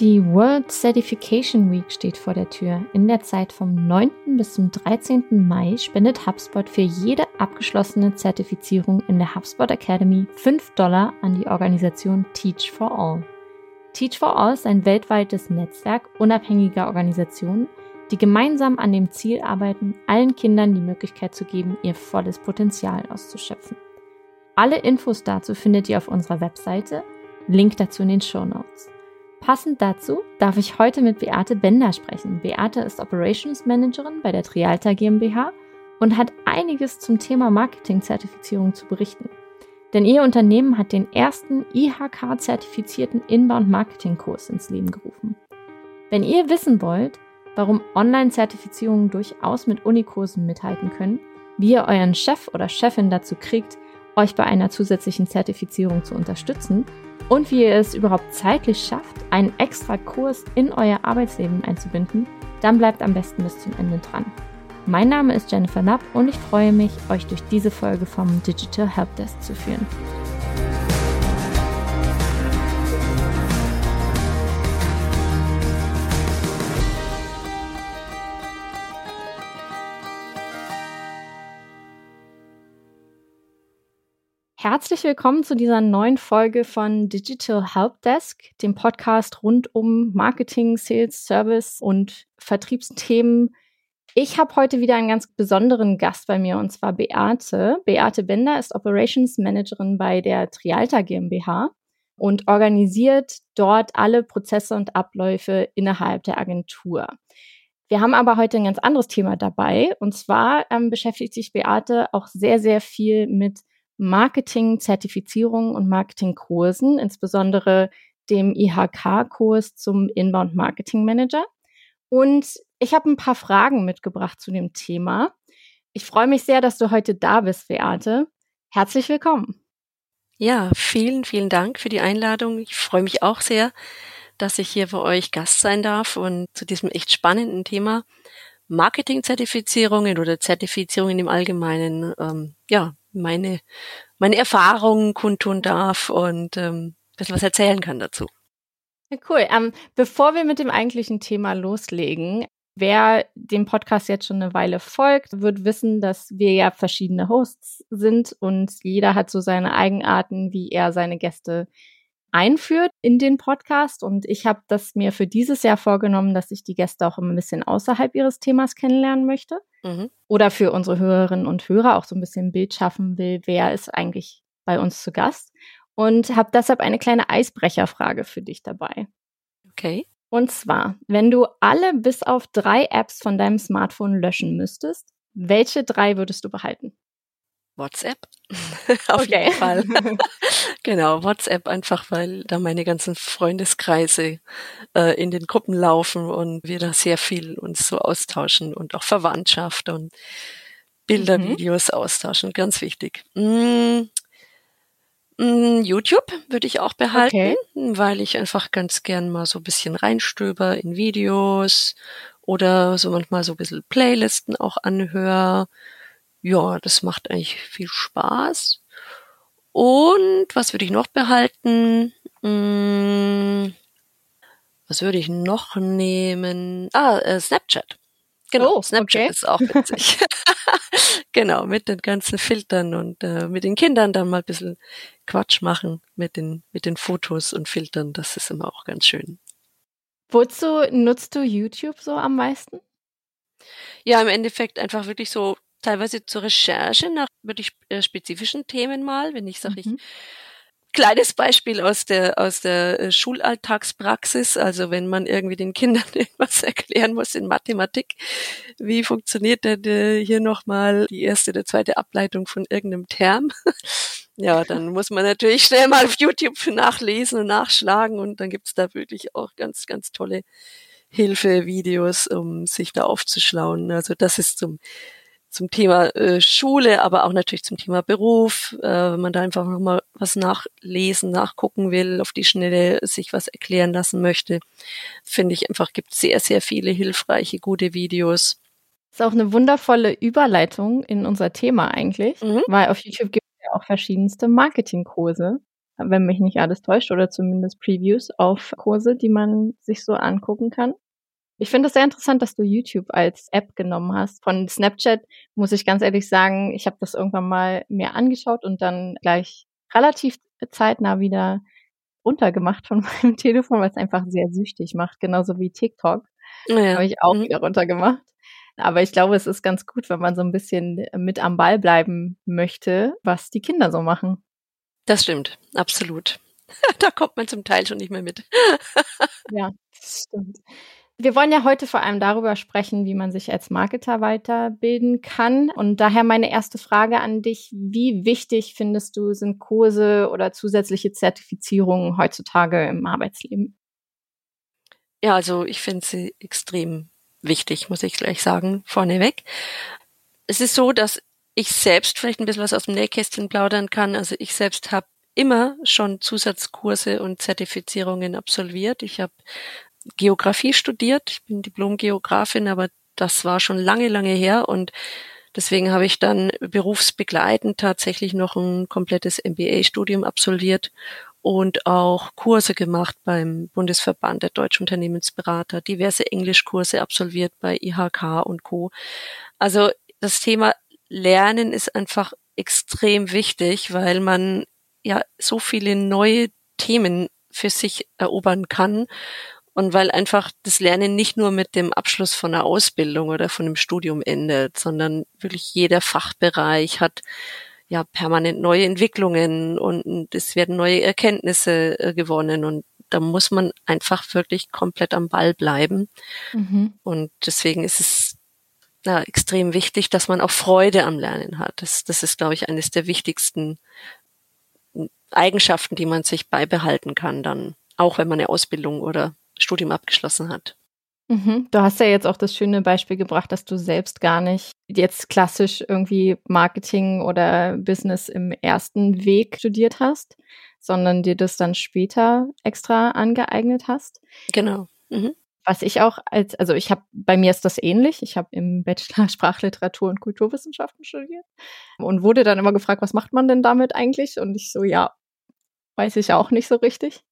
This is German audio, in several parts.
Die World Certification Week steht vor der Tür. In der Zeit vom 9. bis zum 13. Mai spendet HubSpot für jede abgeschlossene Zertifizierung in der HubSpot Academy 5 Dollar an die Organisation Teach for All. Teach for All ist ein weltweites Netzwerk unabhängiger Organisationen, die gemeinsam an dem Ziel arbeiten, allen Kindern die Möglichkeit zu geben, ihr volles Potenzial auszuschöpfen. Alle Infos dazu findet ihr auf unserer Webseite, Link dazu in den Show Notes. Passend dazu darf ich heute mit Beate Bender sprechen. Beate ist Operations Managerin bei der Trialta GmbH und hat einiges zum Thema Marketing-Zertifizierung zu berichten. Denn ihr Unternehmen hat den ersten IHK-zertifizierten Inbound-Marketing-Kurs ins Leben gerufen. Wenn ihr wissen wollt, warum Online-Zertifizierungen durchaus mit Unikursen mithalten können, wie ihr euren Chef oder Chefin dazu kriegt, euch bei einer zusätzlichen Zertifizierung zu unterstützen und wie ihr es überhaupt zeitlich schafft, einen extra Kurs in euer Arbeitsleben einzubinden, dann bleibt am besten bis zum Ende dran. Mein Name ist Jennifer Knapp und ich freue mich, euch durch diese Folge vom Digital Helpdesk zu führen. Herzlich willkommen zu dieser neuen Folge von Digital Helpdesk, dem Podcast rund um Marketing, Sales, Service und Vertriebsthemen. Ich habe heute wieder einen ganz besonderen Gast bei mir und zwar Beate. Beate Bender ist Operations Managerin bei der Trialta GmbH und organisiert dort alle Prozesse und Abläufe innerhalb der Agentur. Wir haben aber heute ein ganz anderes Thema dabei und zwar ähm, beschäftigt sich Beate auch sehr, sehr viel mit Marketing-Zertifizierungen und Marketingkursen, insbesondere dem IHK-Kurs zum Inbound Marketing Manager. Und ich habe ein paar Fragen mitgebracht zu dem Thema. Ich freue mich sehr, dass du heute da bist, Beate. Herzlich willkommen. Ja, vielen, vielen Dank für die Einladung. Ich freue mich auch sehr, dass ich hier bei euch Gast sein darf und zu diesem echt spannenden Thema Marketing-Zertifizierungen oder Zertifizierungen im Allgemeinen, ähm, ja, meine, meine Erfahrungen kundtun darf und ähm, bisschen was erzählen kann dazu. Ja, cool. Ähm, bevor wir mit dem eigentlichen Thema loslegen, wer dem Podcast jetzt schon eine Weile folgt, wird wissen, dass wir ja verschiedene Hosts sind und jeder hat so seine Eigenarten, wie er seine Gäste einführt in den Podcast. Und ich habe das mir für dieses Jahr vorgenommen, dass ich die Gäste auch immer ein bisschen außerhalb ihres Themas kennenlernen möchte. Mhm. Oder für unsere Hörerinnen und Hörer auch so ein bisschen ein Bild schaffen will, wer ist eigentlich bei uns zu Gast. Und habe deshalb eine kleine Eisbrecherfrage für dich dabei. Okay. Und zwar, wenn du alle bis auf drei Apps von deinem Smartphone löschen müsstest, welche drei würdest du behalten? WhatsApp. Auf okay. jeden Fall. genau, WhatsApp einfach, weil da meine ganzen Freundeskreise äh, in den Gruppen laufen und wir da sehr viel uns so austauschen und auch Verwandtschaft und Bilder, mhm. Videos austauschen. Ganz wichtig. Mm, mm, YouTube würde ich auch behalten, okay. weil ich einfach ganz gern mal so ein bisschen reinstöber in Videos oder so manchmal so ein bisschen Playlisten auch anhöre ja, das macht eigentlich viel Spaß. Und was würde ich noch behalten? Hm, was würde ich noch nehmen? Ah, äh, Snapchat. Genau, oh, Snapchat okay. ist auch witzig. genau, mit den ganzen Filtern und äh, mit den Kindern dann mal ein bisschen Quatsch machen mit den, mit den Fotos und Filtern. Das ist immer auch ganz schön. Wozu nutzt du YouTube so am meisten? Ja, im Endeffekt einfach wirklich so teilweise zur Recherche nach wirklich äh, spezifischen Themen mal, wenn ich sage, mhm. ich kleines Beispiel aus der aus der äh, Schulalltagspraxis, also wenn man irgendwie den Kindern irgendwas erklären muss in Mathematik, wie funktioniert denn äh, hier nochmal die erste oder zweite Ableitung von irgendeinem Term? ja, dann muss man natürlich schnell mal auf YouTube nachlesen und nachschlagen und dann gibt's da wirklich auch ganz, ganz tolle Hilfevideos, um sich da aufzuschlauen. Also das ist zum zum Thema äh, Schule, aber auch natürlich zum Thema Beruf, äh, wenn man da einfach nochmal was nachlesen, nachgucken will, auf die Schnelle sich was erklären lassen möchte, finde ich einfach, gibt sehr, sehr viele hilfreiche, gute Videos. Das ist auch eine wundervolle Überleitung in unser Thema eigentlich, mhm. weil auf YouTube gibt es ja auch verschiedenste Marketingkurse. wenn mich nicht alles täuscht, oder zumindest Previews auf Kurse, die man sich so angucken kann. Ich finde es sehr interessant, dass du YouTube als App genommen hast. Von Snapchat muss ich ganz ehrlich sagen, ich habe das irgendwann mal mir angeschaut und dann gleich relativ zeitnah wieder runtergemacht von meinem Telefon, weil es einfach sehr süchtig macht, genauso wie TikTok. Ja. Habe ich auch mhm. wieder runtergemacht. Aber ich glaube, es ist ganz gut, wenn man so ein bisschen mit am Ball bleiben möchte, was die Kinder so machen. Das stimmt, absolut. da kommt man zum Teil schon nicht mehr mit. ja, das stimmt. Wir wollen ja heute vor allem darüber sprechen, wie man sich als Marketer weiterbilden kann. Und daher meine erste Frage an dich. Wie wichtig findest du sind Kurse oder zusätzliche Zertifizierungen heutzutage im Arbeitsleben? Ja, also ich finde sie extrem wichtig, muss ich gleich sagen, vorneweg. Es ist so, dass ich selbst vielleicht ein bisschen was aus dem Nähkästchen plaudern kann. Also ich selbst habe immer schon Zusatzkurse und Zertifizierungen absolviert. Ich habe Geografie studiert. Ich bin Diplom-Geografin, aber das war schon lange, lange her und deswegen habe ich dann berufsbegleitend tatsächlich noch ein komplettes MBA-Studium absolviert und auch Kurse gemacht beim Bundesverband der Deutschen Unternehmensberater, diverse Englischkurse absolviert bei IHK und Co. Also das Thema Lernen ist einfach extrem wichtig, weil man ja so viele neue Themen für sich erobern kann und weil einfach das Lernen nicht nur mit dem Abschluss von einer Ausbildung oder von einem Studium endet, sondern wirklich jeder Fachbereich hat ja permanent neue Entwicklungen und es werden neue Erkenntnisse äh, gewonnen und da muss man einfach wirklich komplett am Ball bleiben. Mhm. Und deswegen ist es ja, extrem wichtig, dass man auch Freude am Lernen hat. Das, das ist, glaube ich, eines der wichtigsten Eigenschaften, die man sich beibehalten kann, dann auch wenn man eine Ausbildung oder Studium abgeschlossen hat. Mhm. Du hast ja jetzt auch das schöne Beispiel gebracht, dass du selbst gar nicht jetzt klassisch irgendwie Marketing oder Business im ersten Weg studiert hast, sondern dir das dann später extra angeeignet hast. Genau. Mhm. Was ich auch als, also ich habe, bei mir ist das ähnlich. Ich habe im Bachelor Sprachliteratur und Kulturwissenschaften studiert und wurde dann immer gefragt, was macht man denn damit eigentlich? Und ich so, ja, weiß ich auch nicht so richtig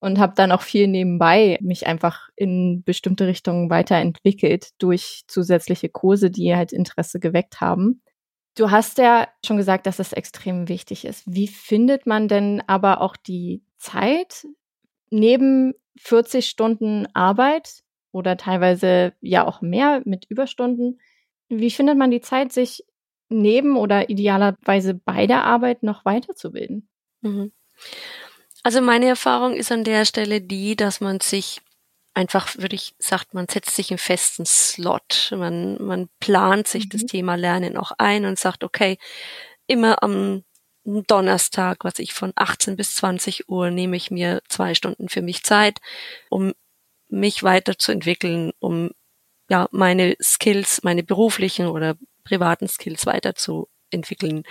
und habe dann auch viel nebenbei mich einfach in bestimmte Richtungen weiterentwickelt durch zusätzliche Kurse, die halt Interesse geweckt haben. Du hast ja schon gesagt, dass es extrem wichtig ist. Wie findet man denn aber auch die Zeit neben 40 Stunden Arbeit oder teilweise ja auch mehr mit Überstunden? Wie findet man die Zeit, sich neben oder idealerweise bei der Arbeit noch weiterzubilden? Mhm. Also meine Erfahrung ist an der Stelle die, dass man sich einfach, würde ich sagt, man setzt sich einen festen Slot. Man, man plant sich mhm. das Thema Lernen auch ein und sagt, okay, immer am Donnerstag, was ich von 18 bis 20 Uhr nehme ich mir zwei Stunden für mich Zeit, um mich weiterzuentwickeln, um ja meine Skills, meine beruflichen oder privaten Skills weiterzuentwickeln.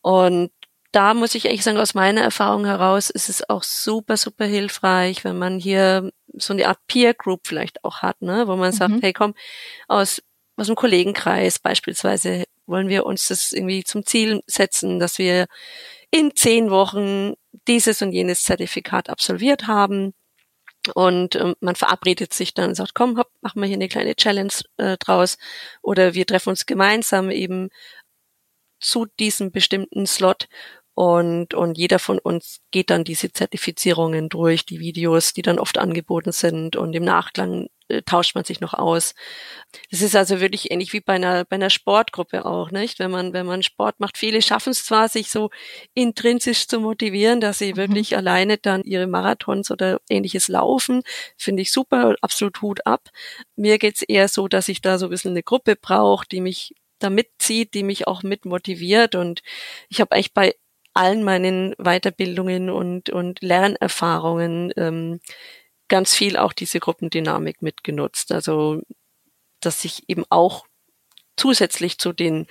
Und da muss ich eigentlich sagen, aus meiner Erfahrung heraus ist es auch super, super hilfreich, wenn man hier so eine Art Peer Group vielleicht auch hat, ne, wo man mhm. sagt, hey komm, aus, aus dem Kollegenkreis beispielsweise wollen wir uns das irgendwie zum Ziel setzen, dass wir in zehn Wochen dieses und jenes Zertifikat absolviert haben. Und ähm, man verabredet sich dann und sagt, komm, hopp, machen wir hier eine kleine Challenge äh, draus. Oder wir treffen uns gemeinsam eben zu diesem bestimmten Slot und, und jeder von uns geht dann diese Zertifizierungen durch, die Videos, die dann oft angeboten sind und im Nachklang äh, tauscht man sich noch aus. Das ist also wirklich ähnlich wie bei einer, bei einer Sportgruppe auch, nicht? Wenn man, wenn man Sport macht, viele schaffen es zwar, sich so intrinsisch zu motivieren, dass sie mhm. wirklich alleine dann ihre Marathons oder ähnliches laufen. Finde ich super, absolut Hut ab. Mir geht's eher so, dass ich da so ein bisschen eine Gruppe brauche, die mich da mitzieht, die mich auch mit motiviert. Und ich habe eigentlich bei allen meinen Weiterbildungen und, und Lernerfahrungen ähm, ganz viel auch diese Gruppendynamik mitgenutzt. Also, dass ich eben auch zusätzlich zu den,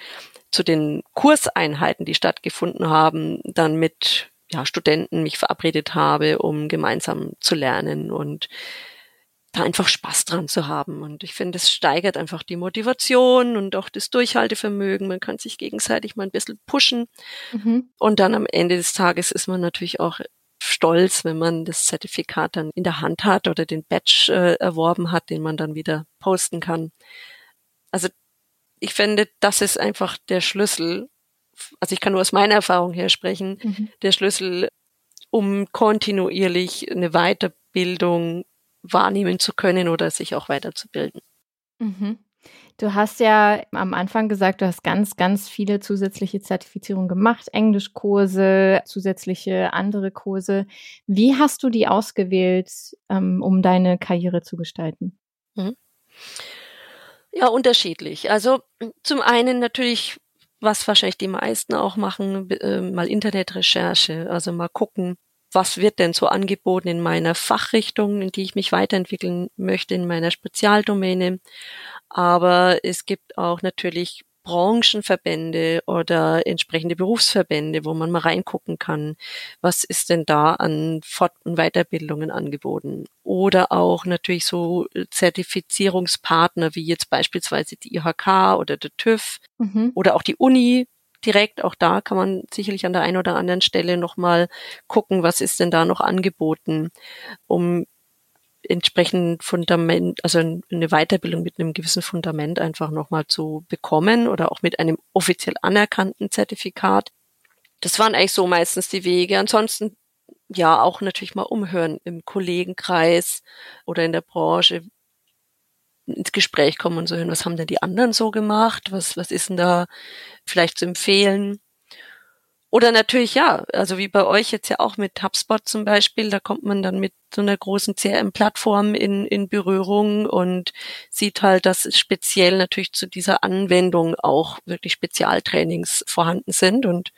zu den Kurseinheiten, die stattgefunden haben, dann mit ja, Studenten mich verabredet habe, um gemeinsam zu lernen und da einfach Spaß dran zu haben. Und ich finde, es steigert einfach die Motivation und auch das Durchhaltevermögen. Man kann sich gegenseitig mal ein bisschen pushen. Mhm. Und dann am Ende des Tages ist man natürlich auch stolz, wenn man das Zertifikat dann in der Hand hat oder den Badge äh, erworben hat, den man dann wieder posten kann. Also ich finde, das ist einfach der Schlüssel. Also ich kann nur aus meiner Erfahrung her sprechen, mhm. der Schlüssel, um kontinuierlich eine Weiterbildung wahrnehmen zu können oder sich auch weiterzubilden. Mhm. Du hast ja am Anfang gesagt, du hast ganz, ganz viele zusätzliche Zertifizierungen gemacht, Englischkurse, zusätzliche andere Kurse. Wie hast du die ausgewählt, ähm, um deine Karriere zu gestalten? Mhm. Ja, unterschiedlich. Also zum einen natürlich, was wahrscheinlich die meisten auch machen, äh, mal Internetrecherche, also mal gucken, was wird denn so angeboten in meiner Fachrichtung, in die ich mich weiterentwickeln möchte, in meiner Spezialdomäne. Aber es gibt auch natürlich Branchenverbände oder entsprechende Berufsverbände, wo man mal reingucken kann, was ist denn da an Fort- und Weiterbildungen angeboten. Oder auch natürlich so Zertifizierungspartner wie jetzt beispielsweise die IHK oder der TÜV mhm. oder auch die Uni direkt. Auch da kann man sicherlich an der einen oder anderen Stelle nochmal gucken, was ist denn da noch angeboten, um entsprechend Fundament, also eine Weiterbildung mit einem gewissen Fundament einfach nochmal zu bekommen oder auch mit einem offiziell anerkannten Zertifikat. Das waren eigentlich so meistens die Wege. Ansonsten ja auch natürlich mal umhören im Kollegenkreis oder in der Branche ins Gespräch kommen und so hören, was haben denn die anderen so gemacht? Was, was ist denn da vielleicht zu empfehlen? Oder natürlich ja, also wie bei euch jetzt ja auch mit HubSpot zum Beispiel, da kommt man dann mit so einer großen CRM-Plattform in, in Berührung und sieht halt, dass speziell natürlich zu dieser Anwendung auch wirklich Spezialtrainings vorhanden sind und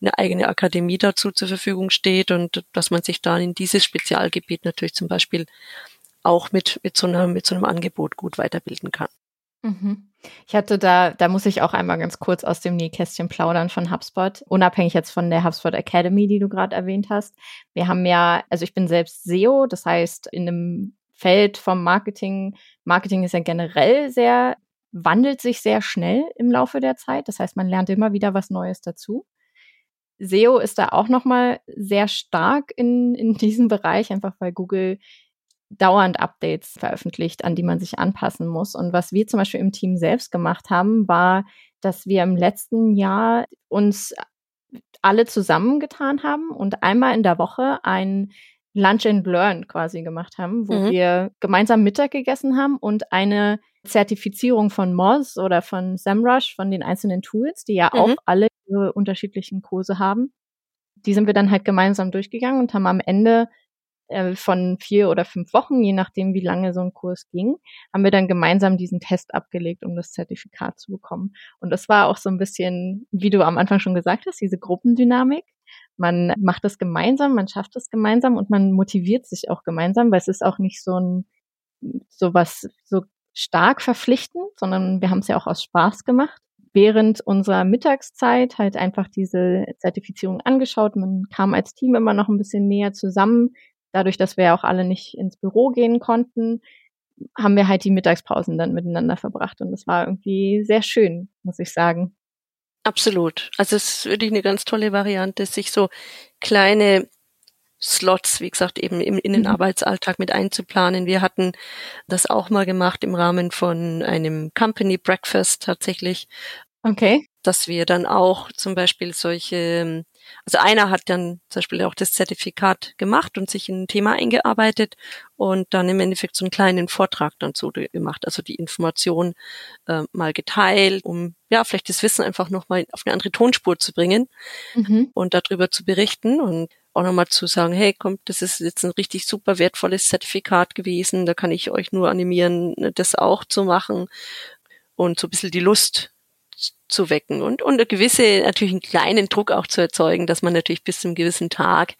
eine eigene Akademie dazu zur Verfügung steht und dass man sich dann in dieses Spezialgebiet natürlich zum Beispiel auch mit, mit so einer, mit so einem Angebot gut weiterbilden kann. Mhm. Ich hatte da, da muss ich auch einmal ganz kurz aus dem Nähkästchen plaudern von HubSpot, unabhängig jetzt von der HubSpot Academy, die du gerade erwähnt hast. Wir haben ja, also ich bin selbst SEO, das heißt in einem Feld vom Marketing. Marketing ist ja generell sehr, wandelt sich sehr schnell im Laufe der Zeit. Das heißt, man lernt immer wieder was Neues dazu. SEO ist da auch nochmal sehr stark in, in diesem Bereich, einfach weil Google dauernd Updates veröffentlicht, an die man sich anpassen muss. Und was wir zum Beispiel im Team selbst gemacht haben, war, dass wir im letzten Jahr uns alle zusammengetan haben und einmal in der Woche ein Lunch and Learn quasi gemacht haben, wo mhm. wir gemeinsam Mittag gegessen haben und eine Zertifizierung von Moz oder von SEMrush, von den einzelnen Tools, die ja mhm. auch alle ihre unterschiedlichen Kurse haben. Die sind wir dann halt gemeinsam durchgegangen und haben am Ende von vier oder fünf Wochen, je nachdem, wie lange so ein Kurs ging, haben wir dann gemeinsam diesen Test abgelegt, um das Zertifikat zu bekommen. Und das war auch so ein bisschen, wie du am Anfang schon gesagt hast, diese Gruppendynamik. Man macht das gemeinsam, man schafft es gemeinsam und man motiviert sich auch gemeinsam, weil es ist auch nicht so ein, so was, so stark verpflichtend, sondern wir haben es ja auch aus Spaß gemacht während unserer Mittagszeit halt einfach diese Zertifizierung angeschaut. Man kam als Team immer noch ein bisschen näher zusammen, dadurch, dass wir auch alle nicht ins Büro gehen konnten, haben wir halt die Mittagspausen dann miteinander verbracht und das war irgendwie sehr schön, muss ich sagen. Absolut. Also es ist wirklich eine ganz tolle Variante, sich so kleine Slots, wie gesagt, eben in, in den mhm. Arbeitsalltag mit einzuplanen. Wir hatten das auch mal gemacht im Rahmen von einem Company Breakfast tatsächlich. Okay. Dass wir dann auch zum Beispiel solche also einer hat dann zum Beispiel auch das Zertifikat gemacht und sich in ein Thema eingearbeitet und dann im Endeffekt so einen kleinen Vortrag dann so gemacht, also die Information äh, mal geteilt, um ja vielleicht das Wissen einfach nochmal auf eine andere Tonspur zu bringen mhm. und darüber zu berichten und auch nochmal zu sagen, hey, kommt, das ist jetzt ein richtig super wertvolles Zertifikat gewesen, da kann ich euch nur animieren, das auch zu machen und so ein bisschen die Lust zu wecken und, und eine gewisse, natürlich einen kleinen Druck auch zu erzeugen, dass man natürlich bis zum gewissen Tag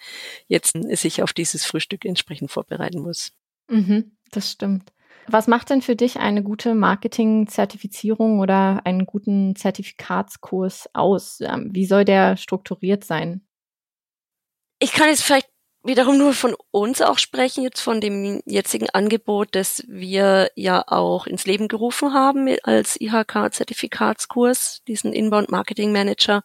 jetzt sich auf dieses Frühstück entsprechend vorbereiten muss. Mhm, das stimmt. Was macht denn für dich eine gute Marketing-Zertifizierung oder einen guten Zertifikatskurs aus? Ähm, wie soll der strukturiert sein? Ich kann jetzt vielleicht wiederum nur von uns auch sprechen, jetzt von dem jetzigen Angebot, das wir ja auch ins Leben gerufen haben als IHK-Zertifikatskurs, diesen Inbound Marketing Manager.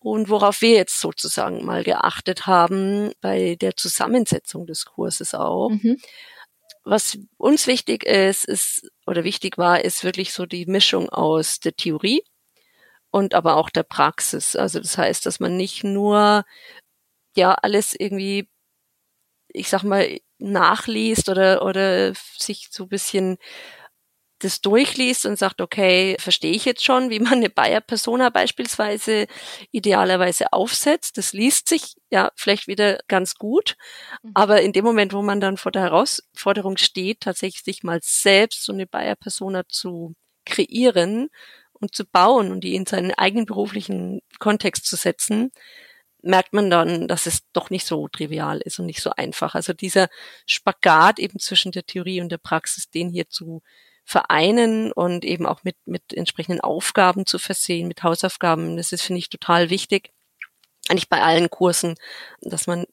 Und worauf wir jetzt sozusagen mal geachtet haben bei der Zusammensetzung des Kurses auch. Mhm. Was uns wichtig ist, ist, oder wichtig war, ist wirklich so die Mischung aus der Theorie und aber auch der Praxis. Also das heißt, dass man nicht nur ja alles irgendwie, ich sag mal, nachliest oder oder sich so ein bisschen das durchliest und sagt, okay, verstehe ich jetzt schon, wie man eine Bayer-Persona beispielsweise idealerweise aufsetzt. Das liest sich ja vielleicht wieder ganz gut. Mhm. Aber in dem Moment, wo man dann vor der Herausforderung steht, tatsächlich sich mal selbst so eine Bayer-Persona zu kreieren und zu bauen und die in seinen eigenen beruflichen Kontext zu setzen, merkt man dann, dass es doch nicht so trivial ist und nicht so einfach. Also dieser Spagat eben zwischen der Theorie und der Praxis, den hier zu vereinen und eben auch mit, mit entsprechenden Aufgaben zu versehen, mit Hausaufgaben. Das ist, finde ich, total wichtig. Eigentlich bei allen Kursen, dass man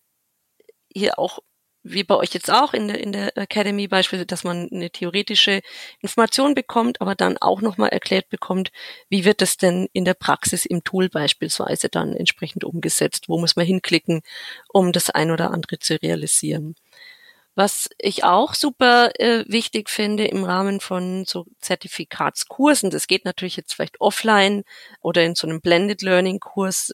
hier auch wie bei euch jetzt auch in der, in der Academy beispielsweise, dass man eine theoretische Information bekommt, aber dann auch nochmal erklärt bekommt, wie wird das denn in der Praxis im Tool beispielsweise dann entsprechend umgesetzt? Wo muss man hinklicken, um das ein oder andere zu realisieren? Was ich auch super äh, wichtig finde im Rahmen von so Zertifikatskursen, das geht natürlich jetzt vielleicht offline oder in so einem Blended Learning Kurs,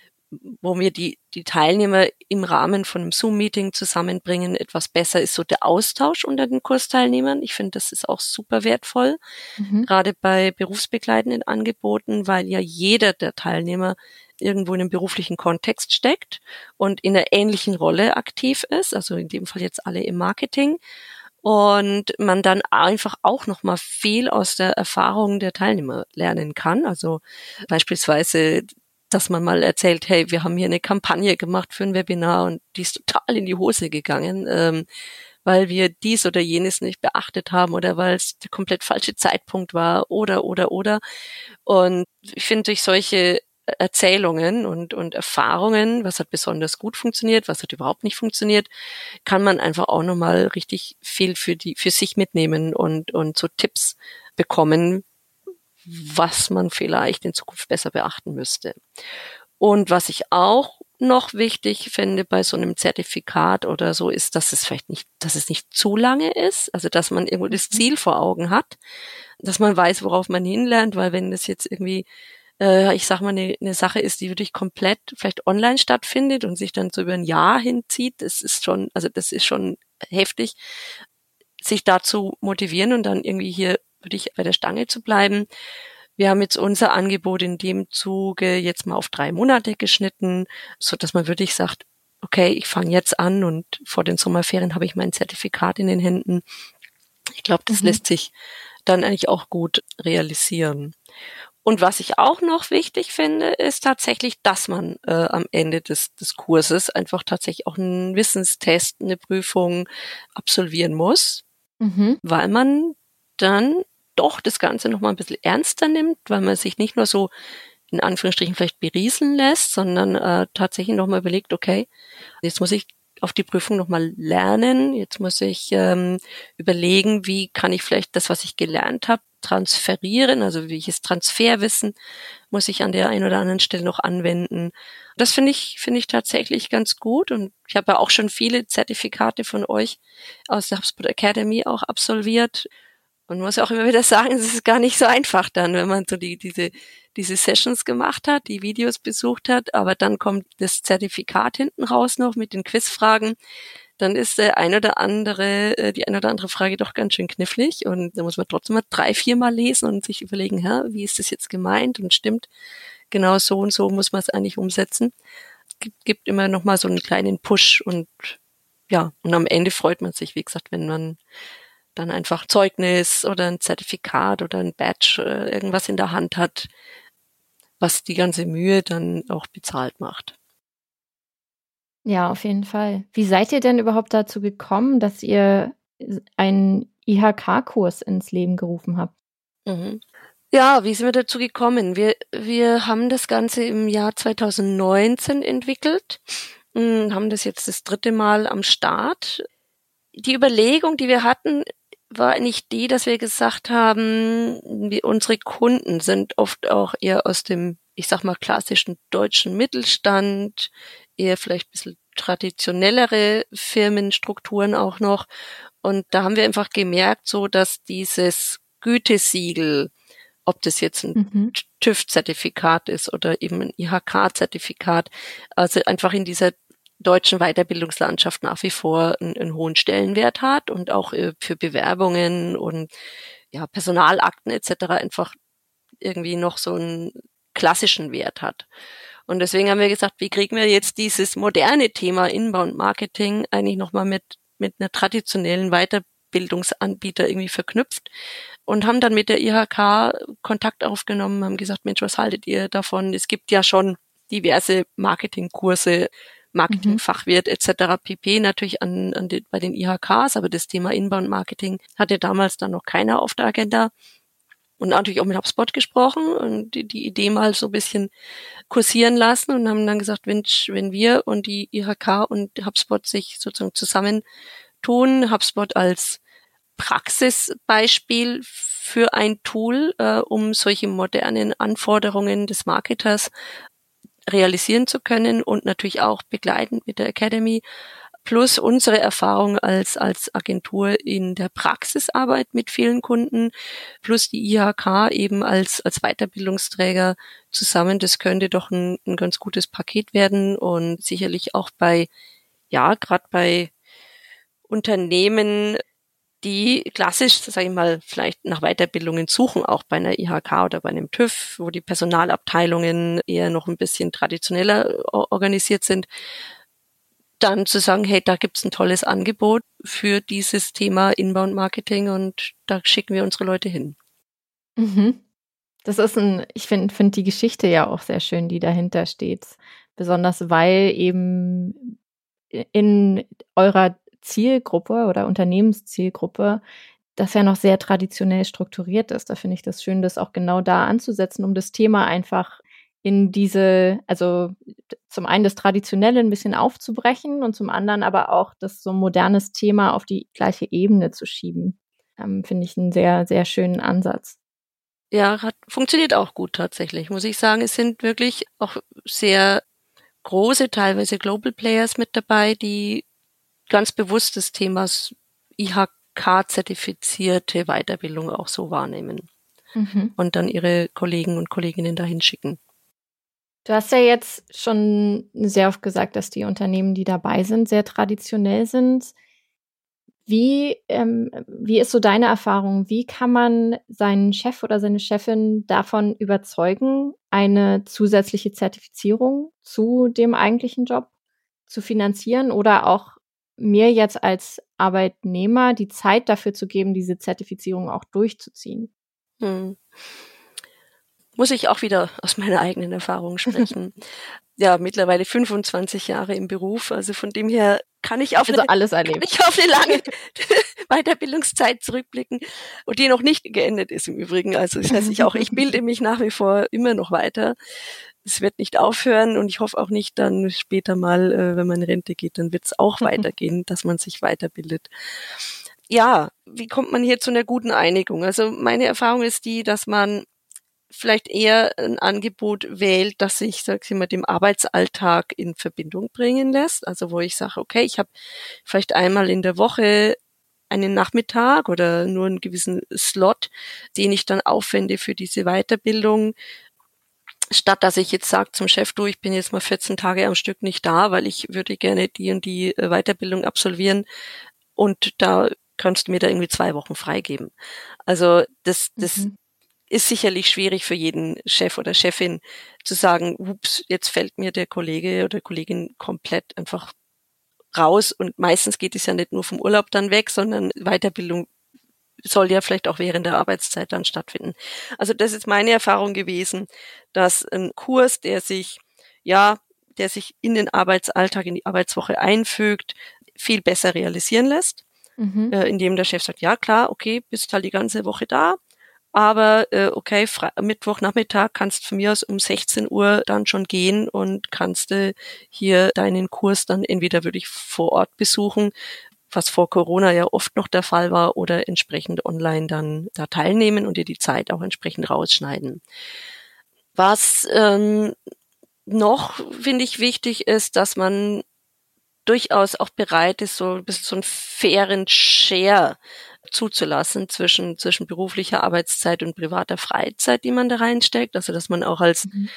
wo wir die, die Teilnehmer im Rahmen von einem Zoom-Meeting zusammenbringen, etwas besser ist so der Austausch unter den Kursteilnehmern. Ich finde, das ist auch super wertvoll, mhm. gerade bei berufsbegleitenden Angeboten, weil ja jeder der Teilnehmer irgendwo in einem beruflichen Kontext steckt und in einer ähnlichen Rolle aktiv ist, also in dem Fall jetzt alle im Marketing und man dann einfach auch noch mal viel aus der Erfahrung der Teilnehmer lernen kann. Also beispielsweise, dass man mal erzählt, hey, wir haben hier eine Kampagne gemacht für ein Webinar und die ist total in die Hose gegangen, ähm, weil wir dies oder jenes nicht beachtet haben oder weil es der komplett falsche Zeitpunkt war oder oder oder. Und ich finde durch solche Erzählungen und, und Erfahrungen, was hat besonders gut funktioniert, was hat überhaupt nicht funktioniert, kann man einfach auch nochmal richtig viel für die, für sich mitnehmen und, und so Tipps bekommen, was man vielleicht in Zukunft besser beachten müsste. Und was ich auch noch wichtig finde bei so einem Zertifikat oder so ist, dass es vielleicht nicht, dass es nicht zu lange ist, also dass man irgendwo das mhm. Ziel vor Augen hat, dass man weiß, worauf man hinlernt, weil wenn das jetzt irgendwie äh, ich sag mal, eine, eine Sache ist, die wirklich komplett vielleicht online stattfindet und sich dann so über ein Jahr hinzieht, das ist schon, also das ist schon heftig, sich dazu motivieren und dann irgendwie hier wirklich bei der Stange zu bleiben. Wir haben jetzt unser Angebot in dem Zuge jetzt mal auf drei Monate geschnitten, so dass man wirklich sagt, okay, ich fange jetzt an und vor den Sommerferien habe ich mein Zertifikat in den Händen. Ich glaube, das mhm. lässt sich dann eigentlich auch gut realisieren. Und was ich auch noch wichtig finde, ist tatsächlich, dass man äh, am Ende des, des Kurses einfach tatsächlich auch einen Wissenstest, eine Prüfung absolvieren muss, mhm. weil man dann doch das Ganze nochmal ein bisschen ernster nimmt, weil man sich nicht nur so in Anführungsstrichen vielleicht berieseln lässt, sondern äh, tatsächlich nochmal überlegt, okay, jetzt muss ich auf die Prüfung nochmal lernen. Jetzt muss ich ähm, überlegen, wie kann ich vielleicht das, was ich gelernt habe, transferieren, also welches Transferwissen muss ich an der einen oder anderen Stelle noch anwenden. Das finde ich, finde ich tatsächlich ganz gut und ich habe ja auch schon viele Zertifikate von euch aus der HubSpot Academy auch absolviert und muss auch immer wieder sagen, es ist gar nicht so einfach dann, wenn man so die, diese, diese Sessions gemacht hat, die Videos besucht hat, aber dann kommt das Zertifikat hinten raus noch mit den Quizfragen. Dann ist der ein oder andere, äh, die eine oder andere Frage doch ganz schön knifflig und da muss man trotzdem mal drei, vier Mal lesen und sich überlegen, hä, wie ist das jetzt gemeint und stimmt genau so und so muss man es eigentlich umsetzen. Es gibt, gibt immer noch mal so einen kleinen Push und ja, und am Ende freut man sich, wie gesagt, wenn man dann einfach Zeugnis oder ein Zertifikat oder ein Badge äh, irgendwas in der Hand hat, was die ganze Mühe dann auch bezahlt macht. Ja, auf jeden Fall. Wie seid ihr denn überhaupt dazu gekommen, dass ihr einen IHK-Kurs ins Leben gerufen habt? Mhm. Ja, wie sind wir dazu gekommen? Wir, wir haben das Ganze im Jahr 2019 entwickelt, hm, haben das jetzt das dritte Mal am Start. Die Überlegung, die wir hatten, war nicht die, dass wir gesagt haben, wie unsere Kunden sind oft auch eher aus dem ich sag mal, klassischen deutschen Mittelstand, eher vielleicht ein bisschen traditionellere Firmenstrukturen auch noch. Und da haben wir einfach gemerkt, so dass dieses Gütesiegel, ob das jetzt ein mhm. TÜV-Zertifikat ist oder eben ein IHK-Zertifikat, also einfach in dieser deutschen Weiterbildungslandschaft nach wie vor einen, einen hohen Stellenwert hat und auch äh, für Bewerbungen und ja, Personalakten etc. einfach irgendwie noch so einen klassischen Wert hat. Und deswegen haben wir gesagt, wie kriegen wir jetzt dieses moderne Thema Inbound Marketing eigentlich nochmal mit, mit einer traditionellen Weiterbildungsanbieter irgendwie verknüpft und haben dann mit der IHK Kontakt aufgenommen, haben gesagt, Mensch, was haltet ihr davon? Es gibt ja schon diverse Marketingkurse, Marketingfachwirt mhm. etc. pp. natürlich an, an die, bei den IHKs, aber das Thema Inbound Marketing hatte damals dann noch keiner auf der Agenda. Und natürlich auch mit HubSpot gesprochen und die, die Idee mal so ein bisschen kursieren lassen und haben dann gesagt, wenn, wenn wir und die IHK und HubSpot sich sozusagen zusammentun, HubSpot als Praxisbeispiel für ein Tool, äh, um solche modernen Anforderungen des Marketers realisieren zu können und natürlich auch begleitend mit der Academy plus unsere Erfahrung als, als Agentur in der Praxisarbeit mit vielen Kunden, plus die IHK eben als, als Weiterbildungsträger zusammen. Das könnte doch ein, ein ganz gutes Paket werden und sicherlich auch bei, ja, gerade bei Unternehmen, die klassisch, sage ich mal, vielleicht nach Weiterbildungen suchen, auch bei einer IHK oder bei einem TÜV, wo die Personalabteilungen eher noch ein bisschen traditioneller organisiert sind, dann zu sagen, hey, da gibt's ein tolles Angebot für dieses Thema Inbound Marketing und da schicken wir unsere Leute hin. Mhm. Das ist ein, ich finde find die Geschichte ja auch sehr schön, die dahinter steht. Besonders weil eben in eurer Zielgruppe oder Unternehmenszielgruppe das ja noch sehr traditionell strukturiert ist. Da finde ich das schön, das auch genau da anzusetzen, um das Thema einfach in diese, also zum einen das Traditionelle ein bisschen aufzubrechen und zum anderen aber auch das so modernes Thema auf die gleiche Ebene zu schieben. Ähm, Finde ich einen sehr, sehr schönen Ansatz. Ja, hat, funktioniert auch gut tatsächlich, muss ich sagen. Es sind wirklich auch sehr große, teilweise Global Players mit dabei, die ganz bewusst des Themas IHK-zertifizierte Weiterbildung auch so wahrnehmen mhm. und dann ihre Kollegen und Kolleginnen dahin schicken. Du hast ja jetzt schon sehr oft gesagt, dass die Unternehmen, die dabei sind, sehr traditionell sind. Wie, ähm, wie ist so deine Erfahrung? Wie kann man seinen Chef oder seine Chefin davon überzeugen, eine zusätzliche Zertifizierung zu dem eigentlichen Job zu finanzieren oder auch mir jetzt als Arbeitnehmer die Zeit dafür zu geben, diese Zertifizierung auch durchzuziehen? Hm muss ich auch wieder aus meiner eigenen Erfahrung sprechen. ja, mittlerweile 25 Jahre im Beruf, also von dem her kann ich auf, also eine, alles kann ich auf eine lange Weiterbildungszeit zurückblicken und die noch nicht geendet ist im Übrigen. Also das heißt, ich auch, ich bilde mich nach wie vor immer noch weiter. Es wird nicht aufhören und ich hoffe auch nicht dann später mal, äh, wenn man in Rente geht, dann wird es auch weitergehen, dass man sich weiterbildet. Ja, wie kommt man hier zu einer guten Einigung? Also meine Erfahrung ist die, dass man vielleicht eher ein Angebot wählt, das sich, sag ich mal, dem Arbeitsalltag in Verbindung bringen lässt. Also wo ich sage, okay, ich habe vielleicht einmal in der Woche einen Nachmittag oder nur einen gewissen Slot, den ich dann aufwende für diese Weiterbildung, statt dass ich jetzt sage zum Chef, du, ich bin jetzt mal 14 Tage am Stück nicht da, weil ich würde gerne die und die äh, Weiterbildung absolvieren und da kannst du mir da irgendwie zwei Wochen freigeben. Also das, das mhm ist sicherlich schwierig für jeden Chef oder Chefin zu sagen, ups, jetzt fällt mir der Kollege oder Kollegin komplett einfach raus. Und meistens geht es ja nicht nur vom Urlaub dann weg, sondern Weiterbildung soll ja vielleicht auch während der Arbeitszeit dann stattfinden. Also das ist meine Erfahrung gewesen, dass ein Kurs, der sich, ja, der sich in den Arbeitsalltag, in die Arbeitswoche einfügt, viel besser realisieren lässt, mhm. äh, indem der Chef sagt, ja klar, okay, bist halt die ganze Woche da, aber äh, okay, Fre Mittwochnachmittag kannst von mir aus um 16 Uhr dann schon gehen und kannst äh, hier deinen Kurs dann entweder würde ich vor Ort besuchen, was vor Corona ja oft noch der Fall war, oder entsprechend online dann da teilnehmen und dir die Zeit auch entsprechend rausschneiden. Was ähm, noch, finde ich, wichtig ist, dass man durchaus auch bereit ist, so ein bisschen so einen fairen Share zuzulassen zwischen, zwischen beruflicher Arbeitszeit und privater Freizeit, die man da reinsteckt. Also, dass man auch als mhm.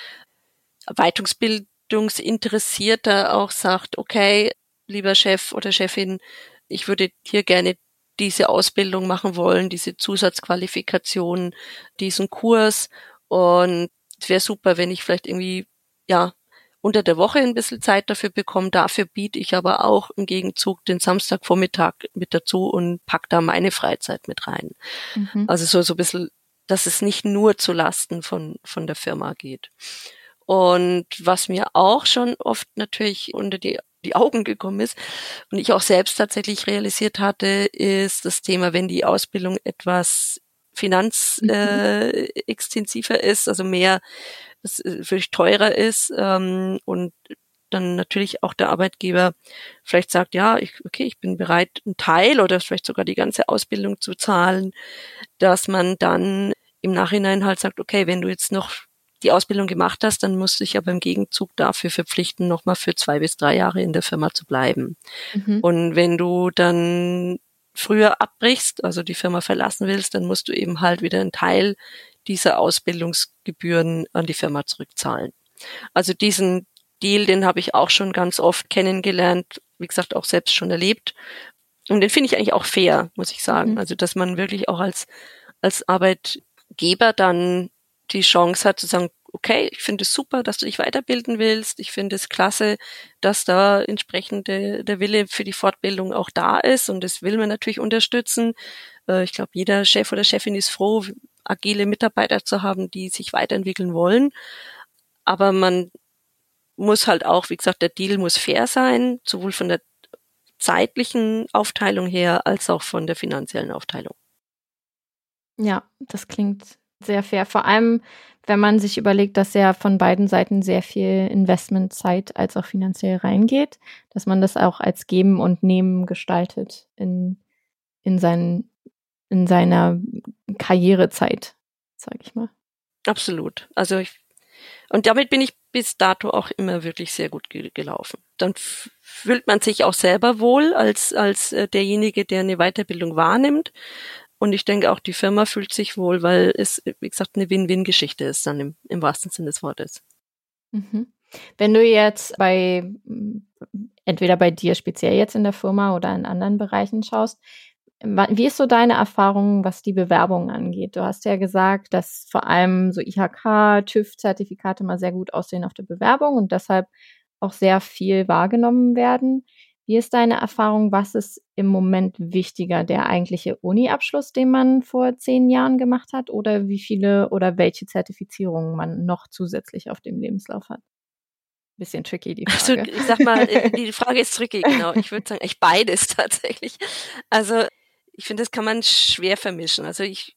Weitungsbildungsinteressierter auch sagt, okay, lieber Chef oder Chefin, ich würde hier gerne diese Ausbildung machen wollen, diese Zusatzqualifikation, diesen Kurs und es wäre super, wenn ich vielleicht irgendwie, ja, unter der Woche ein bisschen Zeit dafür bekomme. Dafür biete ich aber auch im Gegenzug den Samstagvormittag mit dazu und pack da meine Freizeit mit rein. Mhm. Also so, so ein bisschen, dass es nicht nur zu Lasten von, von der Firma geht. Und was mir auch schon oft natürlich unter die die Augen gekommen ist und ich auch selbst tatsächlich realisiert hatte, ist das Thema, wenn die Ausbildung etwas finanzextensiver mhm. äh, ist, also mehr das wirklich teurer ist ähm, und dann natürlich auch der Arbeitgeber vielleicht sagt, ja, ich, okay, ich bin bereit, einen Teil oder vielleicht sogar die ganze Ausbildung zu zahlen, dass man dann im Nachhinein halt sagt, okay, wenn du jetzt noch die Ausbildung gemacht hast, dann musst du dich aber im Gegenzug dafür verpflichten, nochmal für zwei bis drei Jahre in der Firma zu bleiben. Mhm. Und wenn du dann früher abbrichst, also die Firma verlassen willst, dann musst du eben halt wieder einen Teil dieser Ausbildungsgebühren an die Firma zurückzahlen. Also diesen Deal, den habe ich auch schon ganz oft kennengelernt, wie gesagt, auch selbst schon erlebt. Und den finde ich eigentlich auch fair, muss ich sagen. Mhm. Also, dass man wirklich auch als, als Arbeitgeber dann die Chance hat zu sagen, okay, ich finde es super, dass du dich weiterbilden willst. Ich finde es klasse, dass da entsprechend der, der Wille für die Fortbildung auch da ist und das will man natürlich unterstützen. Äh, ich glaube, jeder Chef oder Chefin ist froh, agile Mitarbeiter zu haben, die sich weiterentwickeln wollen. Aber man muss halt auch, wie gesagt, der Deal muss fair sein, sowohl von der zeitlichen Aufteilung her als auch von der finanziellen Aufteilung. Ja, das klingt sehr fair. Vor allem, wenn man sich überlegt, dass ja von beiden Seiten sehr viel Investmentzeit als auch finanziell reingeht, dass man das auch als Geben und Nehmen gestaltet in, in, seinen, in seiner Karrierezeit, sage ich mal. Absolut. Also ich, und damit bin ich bis dato auch immer wirklich sehr gut ge gelaufen. Dann fühlt man sich auch selber wohl als, als äh, derjenige, der eine Weiterbildung wahrnimmt. Und ich denke auch, die Firma fühlt sich wohl, weil es, wie gesagt, eine Win-Win-Geschichte ist dann im, im wahrsten Sinne des Wortes. Mhm. Wenn du jetzt bei, entweder bei dir speziell jetzt in der Firma oder in anderen Bereichen schaust, wie ist so deine Erfahrung, was die Bewerbungen angeht? Du hast ja gesagt, dass vor allem so IHK, TÜV-Zertifikate mal sehr gut aussehen auf der Bewerbung und deshalb auch sehr viel wahrgenommen werden. Wie ist deine Erfahrung? Was ist im Moment wichtiger? Der eigentliche Uni-Abschluss, den man vor zehn Jahren gemacht hat, oder wie viele oder welche Zertifizierungen man noch zusätzlich auf dem Lebenslauf hat? Bisschen tricky, die also, Frage. Also, ich sag mal, die Frage ist tricky, genau. Ich würde sagen, echt beides tatsächlich. Also, ich finde, das kann man schwer vermischen. Also ich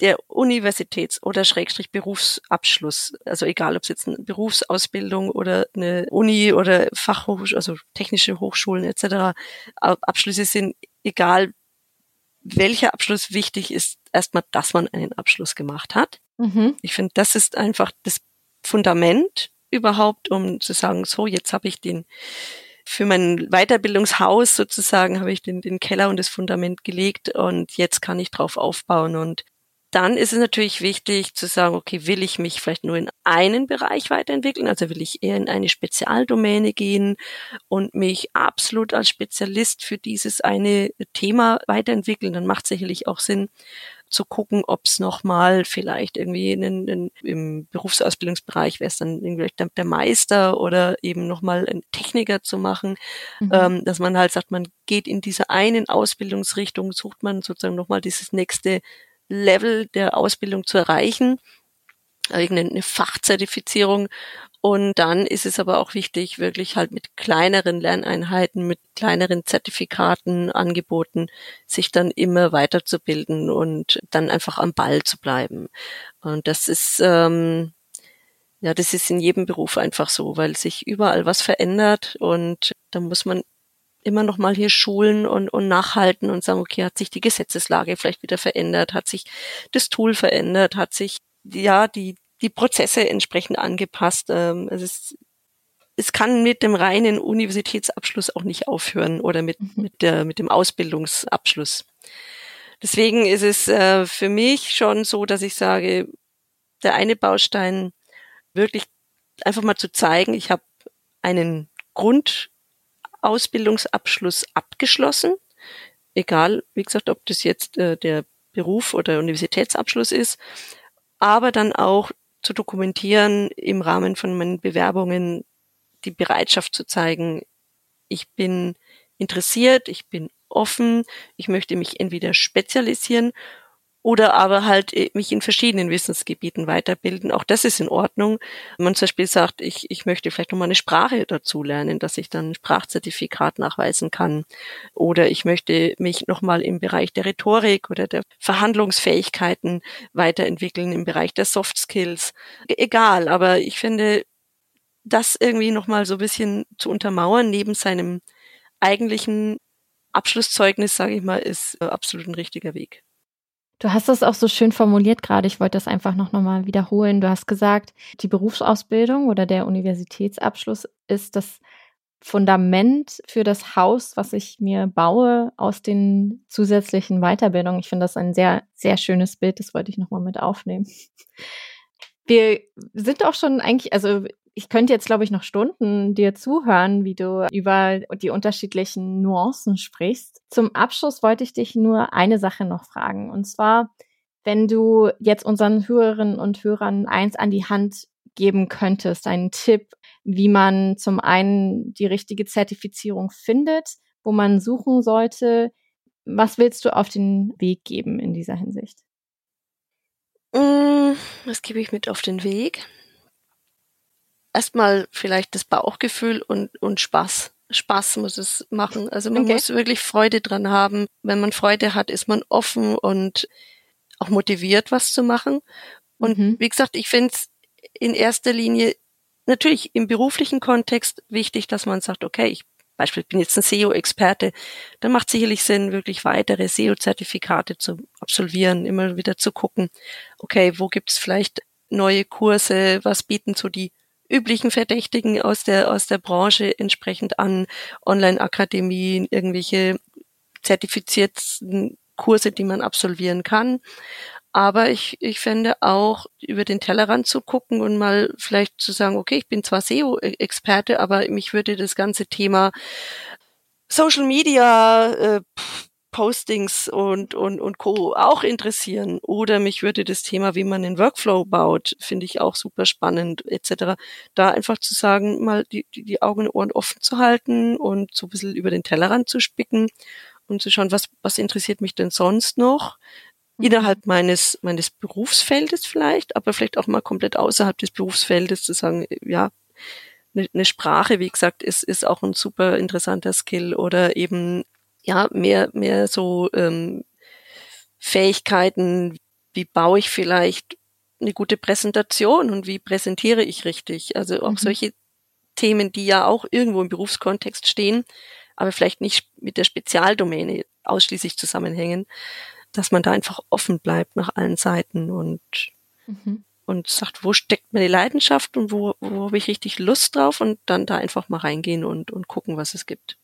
der Universitäts- oder Schrägstrich Berufsabschluss, also egal ob es jetzt eine Berufsausbildung oder eine Uni oder Fachhochschule, also technische Hochschulen etc. Abschlüsse sind, egal welcher Abschluss wichtig ist, erstmal, dass man einen Abschluss gemacht hat. Mhm. Ich finde, das ist einfach das Fundament überhaupt, um zu sagen, so, jetzt habe ich den für mein Weiterbildungshaus sozusagen habe ich den, den Keller und das Fundament gelegt und jetzt kann ich drauf aufbauen und dann ist es natürlich wichtig zu sagen, okay, will ich mich vielleicht nur in einen Bereich weiterentwickeln? Also will ich eher in eine Spezialdomäne gehen und mich absolut als Spezialist für dieses eine Thema weiterentwickeln? Dann macht sicherlich auch Sinn, zu gucken, ob es nochmal vielleicht irgendwie in, in, im Berufsausbildungsbereich wäre es dann irgendwie der, der Meister oder eben nochmal ein Techniker zu machen, mhm. ähm, dass man halt sagt, man geht in dieser einen Ausbildungsrichtung, sucht man sozusagen nochmal dieses nächste Level der Ausbildung zu erreichen, irgendeine Fachzertifizierung. Und dann ist es aber auch wichtig, wirklich halt mit kleineren Lerneinheiten, mit kleineren Zertifikaten, Angeboten, sich dann immer weiterzubilden und dann einfach am Ball zu bleiben. Und das ist, ähm, ja, das ist in jedem Beruf einfach so, weil sich überall was verändert und da muss man immer noch mal hier schulen und, und nachhalten und sagen, okay, hat sich die Gesetzeslage vielleicht wieder verändert, hat sich das Tool verändert, hat sich ja die die Prozesse entsprechend angepasst. Ähm, es, es kann mit dem reinen Universitätsabschluss auch nicht aufhören oder mit, mhm. mit, der, mit dem Ausbildungsabschluss. Deswegen ist es äh, für mich schon so, dass ich sage, der eine Baustein wirklich einfach mal zu zeigen, ich habe einen Grundausbildungsabschluss abgeschlossen, egal, wie gesagt, ob das jetzt äh, der Beruf oder Universitätsabschluss ist, aber dann auch zu dokumentieren im Rahmen von meinen Bewerbungen die Bereitschaft zu zeigen, ich bin interessiert, ich bin offen, ich möchte mich entweder spezialisieren oder aber halt äh, mich in verschiedenen Wissensgebieten weiterbilden. Auch das ist in Ordnung. Wenn man zum Beispiel sagt, ich, ich möchte vielleicht nochmal eine Sprache dazu lernen, dass ich dann ein Sprachzertifikat nachweisen kann. Oder ich möchte mich nochmal im Bereich der Rhetorik oder der Verhandlungsfähigkeiten weiterentwickeln, im Bereich der Soft Skills. E-, egal, aber ich finde, das irgendwie nochmal so ein bisschen zu untermauern neben seinem eigentlichen Abschlusszeugnis, sage ich mal, ist äh, absolut ein richtiger Weg. Du hast das auch so schön formuliert gerade. Ich wollte das einfach noch nochmal wiederholen. Du hast gesagt, die Berufsausbildung oder der Universitätsabschluss ist das Fundament für das Haus, was ich mir baue aus den zusätzlichen Weiterbildungen. Ich finde das ein sehr, sehr schönes Bild. Das wollte ich nochmal mit aufnehmen. Wir sind auch schon eigentlich, also ich könnte jetzt, glaube ich, noch Stunden dir zuhören, wie du über die unterschiedlichen Nuancen sprichst. Zum Abschluss wollte ich dich nur eine Sache noch fragen. Und zwar, wenn du jetzt unseren Hörerinnen und Hörern eins an die Hand geben könntest, einen Tipp, wie man zum einen die richtige Zertifizierung findet, wo man suchen sollte, was willst du auf den Weg geben in dieser Hinsicht? Mm, was gebe ich mit auf den Weg? Erstmal vielleicht das Bauchgefühl und, und Spaß. Spaß muss es machen. Also man okay. muss wirklich Freude dran haben. Wenn man Freude hat, ist man offen und auch motiviert, was zu machen. Und mhm. wie gesagt, ich finde es in erster Linie natürlich im beruflichen Kontext wichtig, dass man sagt, okay, ich Beispiel bin jetzt ein SEO-Experte, dann macht sicherlich Sinn, wirklich weitere SEO-Zertifikate zu absolvieren, immer wieder zu gucken, okay, wo gibt's vielleicht neue Kurse, was bieten so die üblichen Verdächtigen aus der, aus der Branche entsprechend an, Online-Akademien, irgendwelche zertifizierten Kurse, die man absolvieren kann. Aber ich, ich fände auch, über den Tellerrand zu gucken und mal vielleicht zu sagen, okay, ich bin zwar SEO-Experte, aber mich würde das ganze Thema Social Media, äh, Postings und, und, und Co. auch interessieren. Oder mich würde das Thema, wie man den Workflow baut, finde ich auch super spannend, etc. Da einfach zu sagen, mal die, die, Augen und Ohren offen zu halten und so ein bisschen über den Tellerrand zu spicken und zu schauen, was, was interessiert mich denn sonst noch? Mhm. Innerhalb meines, meines Berufsfeldes vielleicht, aber vielleicht auch mal komplett außerhalb des Berufsfeldes zu sagen, ja, eine, eine Sprache, wie gesagt, ist, ist auch ein super interessanter Skill oder eben ja, mehr, mehr so ähm, Fähigkeiten, wie baue ich vielleicht eine gute Präsentation und wie präsentiere ich richtig. Also auch mhm. solche Themen, die ja auch irgendwo im Berufskontext stehen, aber vielleicht nicht mit der Spezialdomäne ausschließlich zusammenhängen, dass man da einfach offen bleibt nach allen Seiten und, mhm. und sagt, wo steckt meine Leidenschaft und wo, wo habe ich richtig Lust drauf und dann da einfach mal reingehen und, und gucken, was es gibt.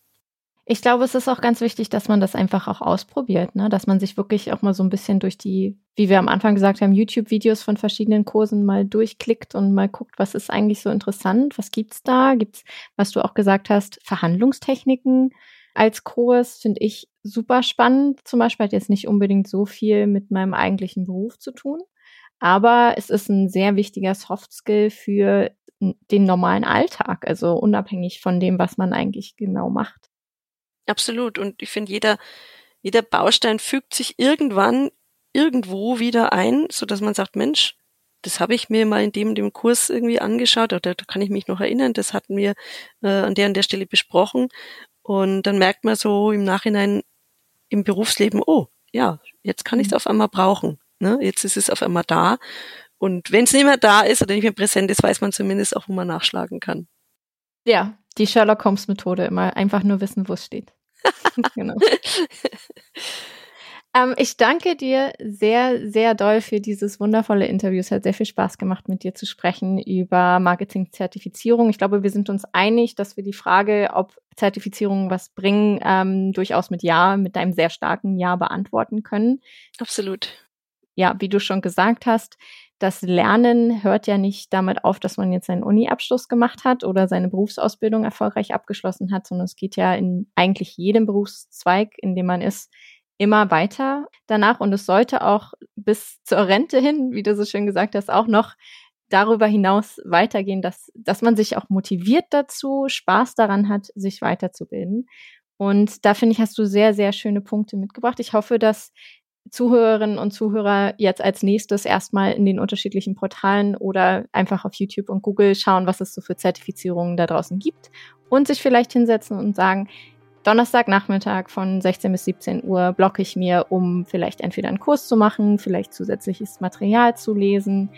Ich glaube, es ist auch ganz wichtig, dass man das einfach auch ausprobiert, ne? dass man sich wirklich auch mal so ein bisschen durch die, wie wir am Anfang gesagt haben, YouTube-Videos von verschiedenen Kursen mal durchklickt und mal guckt, was ist eigentlich so interessant, was gibt's da? Gibt's, was du auch gesagt hast, Verhandlungstechniken als Kurs finde ich super spannend. Zum Beispiel hat jetzt nicht unbedingt so viel mit meinem eigentlichen Beruf zu tun, aber es ist ein sehr wichtiger Soft-Skill für den normalen Alltag, also unabhängig von dem, was man eigentlich genau macht. Absolut. Und ich finde, jeder, jeder Baustein fügt sich irgendwann irgendwo wieder ein, so dass man sagt, Mensch, das habe ich mir mal in dem, dem Kurs irgendwie angeschaut, oder da kann ich mich noch erinnern, das hatten wir äh, an der an der Stelle besprochen. Und dann merkt man so im Nachhinein im Berufsleben, oh, ja, jetzt kann ich es mhm. auf einmal brauchen. Ne? Jetzt ist es auf einmal da. Und wenn es nicht mehr da ist oder nicht mehr präsent ist, weiß man zumindest auch, wo man nachschlagen kann. Ja, die Sherlock Holmes Methode immer einfach nur wissen, wo es steht. genau. Ähm, ich danke dir sehr, sehr doll für dieses wundervolle Interview. Es hat sehr viel Spaß gemacht, mit dir zu sprechen über Marketing-Zertifizierung. Ich glaube, wir sind uns einig, dass wir die Frage, ob Zertifizierungen was bringen, ähm, durchaus mit Ja, mit einem sehr starken Ja beantworten können. Absolut. Ja, wie du schon gesagt hast, das Lernen hört ja nicht damit auf, dass man jetzt seinen Uni-Abschluss gemacht hat oder seine Berufsausbildung erfolgreich abgeschlossen hat, sondern es geht ja in eigentlich jedem Berufszweig, in dem man ist, immer weiter danach und es sollte auch bis zur Rente hin, wie du so schön gesagt hast, auch noch darüber hinaus weitergehen, dass, dass man sich auch motiviert dazu, Spaß daran hat, sich weiterzubilden. Und da finde ich, hast du sehr, sehr schöne Punkte mitgebracht. Ich hoffe, dass Zuhörerinnen und Zuhörer jetzt als nächstes erstmal in den unterschiedlichen Portalen oder einfach auf YouTube und Google schauen, was es so für Zertifizierungen da draußen gibt und sich vielleicht hinsetzen und sagen, Donnerstagnachmittag von 16 bis 17 Uhr blocke ich mir, um vielleicht entweder einen Kurs zu machen, vielleicht zusätzliches Material zu lesen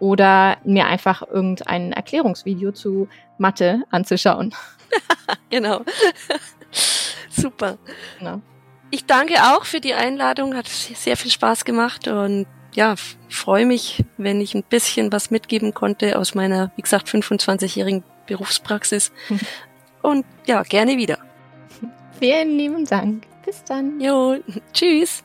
oder mir einfach irgendein Erklärungsvideo zu Mathe anzuschauen. genau. Super. Genau. Ich danke auch für die Einladung, hat sehr viel Spaß gemacht und ja, freue mich, wenn ich ein bisschen was mitgeben konnte aus meiner, wie gesagt, 25-jährigen Berufspraxis. Und ja, gerne wieder. Vielen lieben Dank. Bis dann. Jo, tschüss.